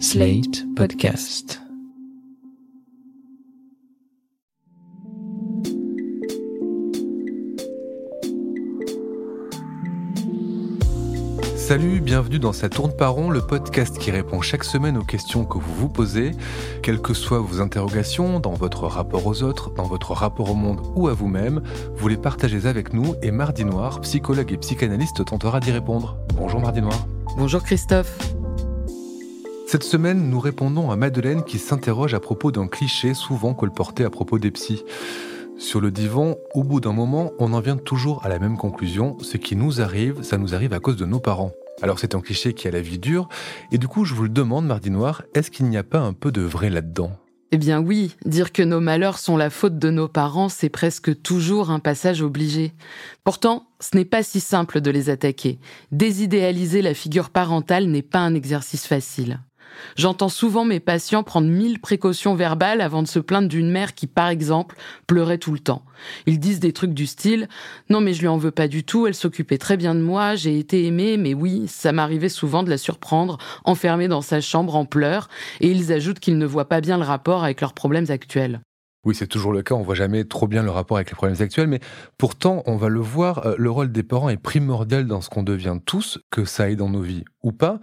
Slate Podcast. Salut, bienvenue dans Ça tourne par rond, le podcast qui répond chaque semaine aux questions que vous vous posez, quelles que soient vos interrogations, dans votre rapport aux autres, dans votre rapport au monde ou à vous-même, vous les partagez avec nous et Mardi Noir, psychologue et psychanalyste, tentera d'y répondre. Bonjour Mardi Noir. Bonjour Christophe. Cette semaine, nous répondons à Madeleine qui s'interroge à propos d'un cliché souvent colporté à propos des psys. Sur le divan, au bout d'un moment, on en vient toujours à la même conclusion, ce qui nous arrive, ça nous arrive à cause de nos parents. Alors c'est un cliché qui a la vie dure, et du coup je vous le demande, Mardi Noir, est-ce qu'il n'y a pas un peu de vrai là-dedans? Eh bien oui, dire que nos malheurs sont la faute de nos parents, c'est presque toujours un passage obligé. Pourtant, ce n'est pas si simple de les attaquer. Désidéaliser la figure parentale n'est pas un exercice facile. J'entends souvent mes patients prendre mille précautions verbales avant de se plaindre d'une mère qui, par exemple, pleurait tout le temps. Ils disent des trucs du style Non, mais je lui en veux pas du tout, elle s'occupait très bien de moi, j'ai été aimée, mais oui, ça m'arrivait souvent de la surprendre, enfermée dans sa chambre en pleurs, et ils ajoutent qu'ils ne voient pas bien le rapport avec leurs problèmes actuels. Oui, c'est toujours le cas, on voit jamais trop bien le rapport avec les problèmes actuels, mais pourtant, on va le voir, euh, le rôle des parents est primordial dans ce qu'on devient tous, que ça aille dans nos vies ou pas,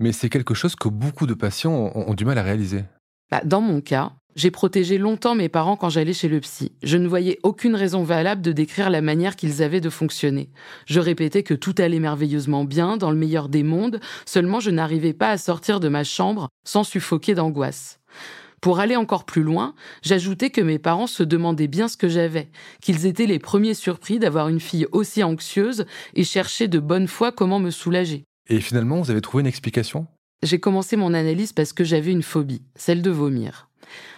mais c'est quelque chose que beaucoup de patients ont, du mal à réaliser. Bah, dans mon cas, j'ai protégé longtemps mes parents quand j'allais chez le psy. Je ne voyais aucune raison valable de décrire la manière qu'ils avaient de fonctionner. Je répétais que tout allait merveilleusement bien, dans le meilleur des mondes, seulement je n'arrivais pas à sortir de ma chambre sans suffoquer d'angoisse. Pour aller encore plus loin, j'ajoutais que mes parents se demandaient bien ce que j'avais, qu'ils étaient les premiers surpris d'avoir une fille aussi anxieuse et cherchaient de bonne foi comment me soulager. Et finalement, vous avez trouvé une explication? J'ai commencé mon analyse parce que j'avais une phobie, celle de vomir.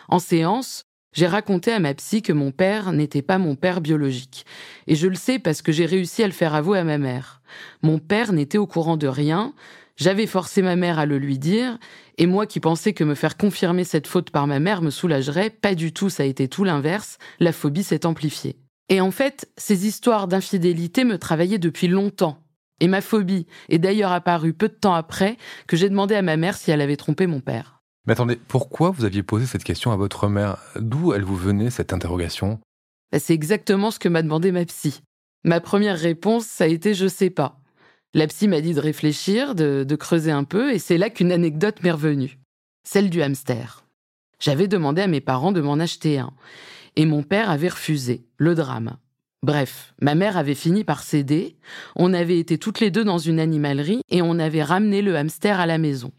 En séance, j'ai raconté à ma psy que mon père n'était pas mon père biologique. Et je le sais parce que j'ai réussi à le faire avouer à ma mère. Mon père n'était au courant de rien, j'avais forcé ma mère à le lui dire, et moi qui pensais que me faire confirmer cette faute par ma mère me soulagerait, pas du tout, ça a été tout l'inverse, la phobie s'est amplifiée. Et en fait, ces histoires d'infidélité me travaillaient depuis longtemps. Et ma phobie est d'ailleurs apparue peu de temps après que j'ai demandé à ma mère si elle avait trompé mon père. Mais attendez, pourquoi vous aviez posé cette question à votre mère? D'où elle vous venait cette interrogation? Bah, C'est exactement ce que m'a demandé ma psy. Ma première réponse, ça a été je sais pas. La psy m'a dit de réfléchir, de, de creuser un peu, et c'est là qu'une anecdote m'est revenue. Celle du hamster. J'avais demandé à mes parents de m'en acheter un, et mon père avait refusé. Le drame. Bref, ma mère avait fini par céder, on avait été toutes les deux dans une animalerie et on avait ramené le hamster à la maison.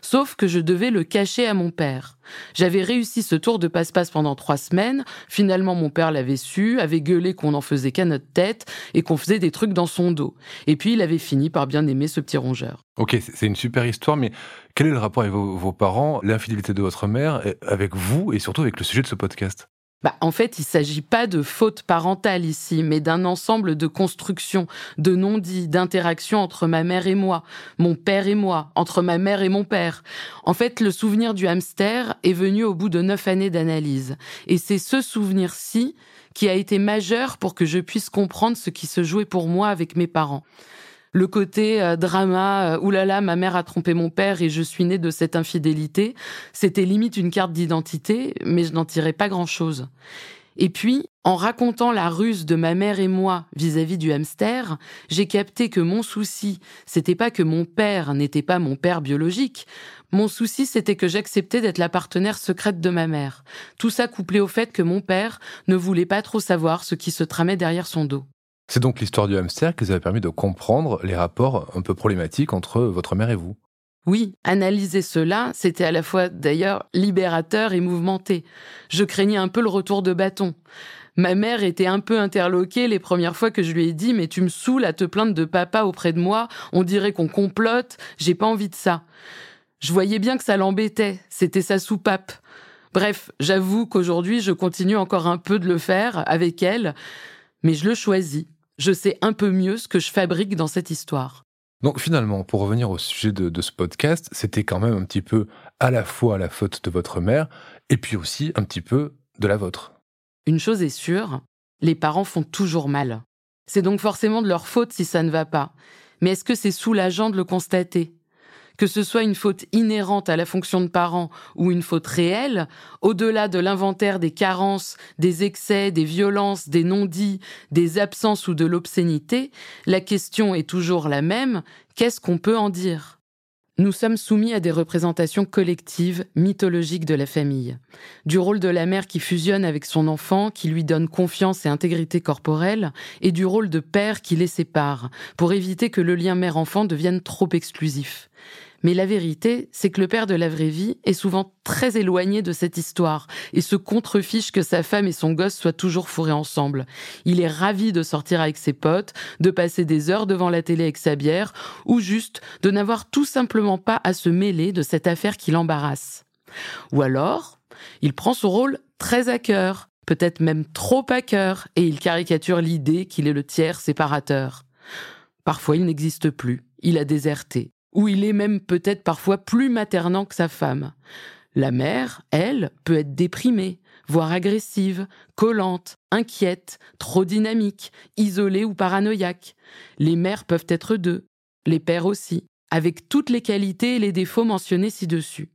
Sauf que je devais le cacher à mon père. J'avais réussi ce tour de passe-passe pendant trois semaines. Finalement, mon père l'avait su, avait gueulé qu'on n'en faisait qu'à notre tête et qu'on faisait des trucs dans son dos. Et puis, il avait fini par bien aimer ce petit rongeur. Ok, c'est une super histoire, mais quel est le rapport avec vos, vos parents, l'infidélité de votre mère, avec vous et surtout avec le sujet de ce podcast? Bah, en fait, il ne s'agit pas de faute parentale ici, mais d'un ensemble de constructions, de non-dits, d'interactions entre ma mère et moi, mon père et moi, entre ma mère et mon père. En fait, le souvenir du hamster est venu au bout de neuf années d'analyse. Et c'est ce souvenir-ci qui a été majeur pour que je puisse comprendre ce qui se jouait pour moi avec mes parents le côté euh, drama, euh, oulala, ma mère a trompé mon père et je suis née de cette infidélité, c'était limite une carte d'identité, mais je n'en tirais pas grand-chose. Et puis, en racontant la ruse de ma mère et moi vis-à-vis du hamster, j'ai capté que mon souci, c'était pas que mon père n'était pas mon père biologique. Mon souci, c'était que j'acceptais d'être la partenaire secrète de ma mère. Tout ça couplé au fait que mon père ne voulait pas trop savoir ce qui se tramait derrière son dos. C'est donc l'histoire du hamster qui vous a permis de comprendre les rapports un peu problématiques entre votre mère et vous. Oui, analyser cela, c'était à la fois d'ailleurs libérateur et mouvementé. Je craignais un peu le retour de bâton. Ma mère était un peu interloquée les premières fois que je lui ai dit Mais tu me saoules à te plaindre de papa auprès de moi, on dirait qu'on complote, j'ai pas envie de ça. Je voyais bien que ça l'embêtait, c'était sa soupape. Bref, j'avoue qu'aujourd'hui je continue encore un peu de le faire avec elle, mais je le choisis je sais un peu mieux ce que je fabrique dans cette histoire. Donc finalement, pour revenir au sujet de, de ce podcast, c'était quand même un petit peu à la fois la faute de votre mère et puis aussi un petit peu de la vôtre. Une chose est sûre, les parents font toujours mal. C'est donc forcément de leur faute si ça ne va pas. Mais est-ce que c'est soulageant de le constater? Que ce soit une faute inhérente à la fonction de parent ou une faute réelle, au-delà de l'inventaire des carences, des excès, des violences, des non-dits, des absences ou de l'obscénité, la question est toujours la même, qu'est-ce qu'on peut en dire? Nous sommes soumis à des représentations collectives, mythologiques de la famille. Du rôle de la mère qui fusionne avec son enfant, qui lui donne confiance et intégrité corporelle, et du rôle de père qui les sépare, pour éviter que le lien mère-enfant devienne trop exclusif. Mais la vérité, c'est que le père de la vraie vie est souvent très éloigné de cette histoire et se contrefiche que sa femme et son gosse soient toujours fourrés ensemble. Il est ravi de sortir avec ses potes, de passer des heures devant la télé avec sa bière, ou juste de n'avoir tout simplement pas à se mêler de cette affaire qui l'embarrasse. Ou alors, il prend son rôle très à cœur, peut-être même trop à cœur, et il caricature l'idée qu'il est le tiers séparateur. Parfois, il n'existe plus, il a déserté où il est même peut-être parfois plus maternant que sa femme. La mère, elle, peut être déprimée, voire agressive, collante, inquiète, trop dynamique, isolée ou paranoïaque. Les mères peuvent être deux, les pères aussi, avec toutes les qualités et les défauts mentionnés ci-dessus.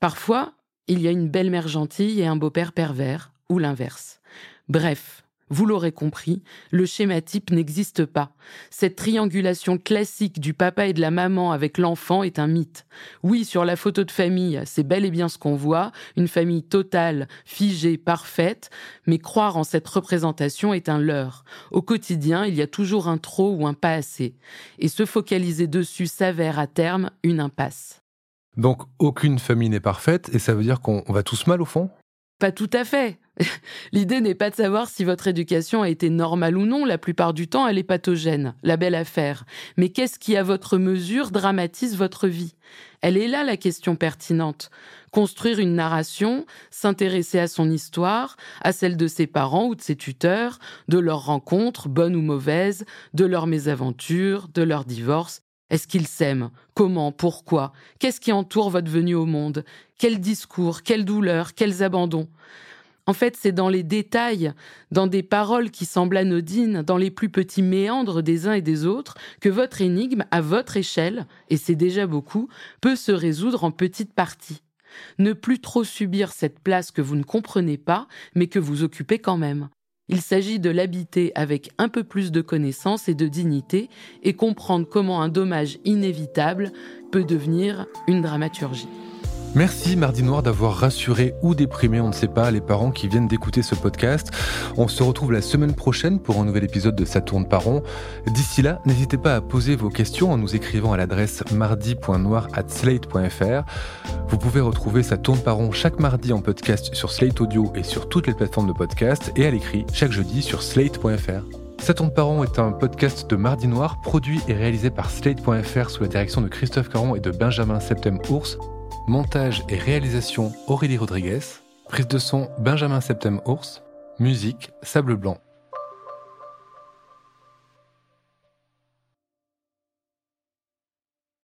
Parfois, il y a une belle mère gentille et un beau-père pervers, ou l'inverse. Bref, vous l'aurez compris, le schéma type n'existe pas. Cette triangulation classique du papa et de la maman avec l'enfant est un mythe. Oui, sur la photo de famille, c'est bel et bien ce qu'on voit, une famille totale, figée, parfaite, mais croire en cette représentation est un leurre. Au quotidien, il y a toujours un trop ou un pas assez. Et se focaliser dessus s'avère à terme une impasse. Donc aucune famille n'est parfaite et ça veut dire qu'on va tous mal au fond? Pas tout à fait. L'idée n'est pas de savoir si votre éducation a été normale ou non, la plupart du temps elle est pathogène, la belle affaire. Mais qu'est-ce qui à votre mesure dramatise votre vie? Elle est là la question pertinente. Construire une narration, s'intéresser à son histoire, à celle de ses parents ou de ses tuteurs, de leurs rencontres, bonnes ou mauvaises, de leurs mésaventures, de leurs divorces, est-ce qu'ils s'aiment? Comment? Pourquoi? Qu'est-ce qui entoure votre venue au monde? Quels discours? Quelles douleurs Quels abandons? En fait, c'est dans les détails, dans des paroles qui semblent anodines, dans les plus petits méandres des uns et des autres, que votre énigme, à votre échelle, et c'est déjà beaucoup, peut se résoudre en petites parties. Ne plus trop subir cette place que vous ne comprenez pas, mais que vous occupez quand même. Il s'agit de l'habiter avec un peu plus de connaissance et de dignité et comprendre comment un dommage inévitable peut devenir une dramaturgie. Merci Mardi Noir d'avoir rassuré ou déprimé, on ne sait pas, les parents qui viennent d'écouter ce podcast. On se retrouve la semaine prochaine pour un nouvel épisode de Ça tourne. D'ici là, n'hésitez pas à poser vos questions en nous écrivant à l'adresse mardi.noir@slate.fr. Vous pouvez retrouver Ça tourne par chaque mardi en podcast sur Slate Audio et sur toutes les plateformes de podcast et à l'écrit chaque jeudi sur slate.fr. Ça tourne par est un podcast de Mardi Noir produit et réalisé par Slate.fr sous la direction de Christophe Caron et de Benjamin Septem-Ours. Montage et réalisation Aurélie Rodriguez. Prise de son Benjamin Septem Ours. Musique Sable Blanc.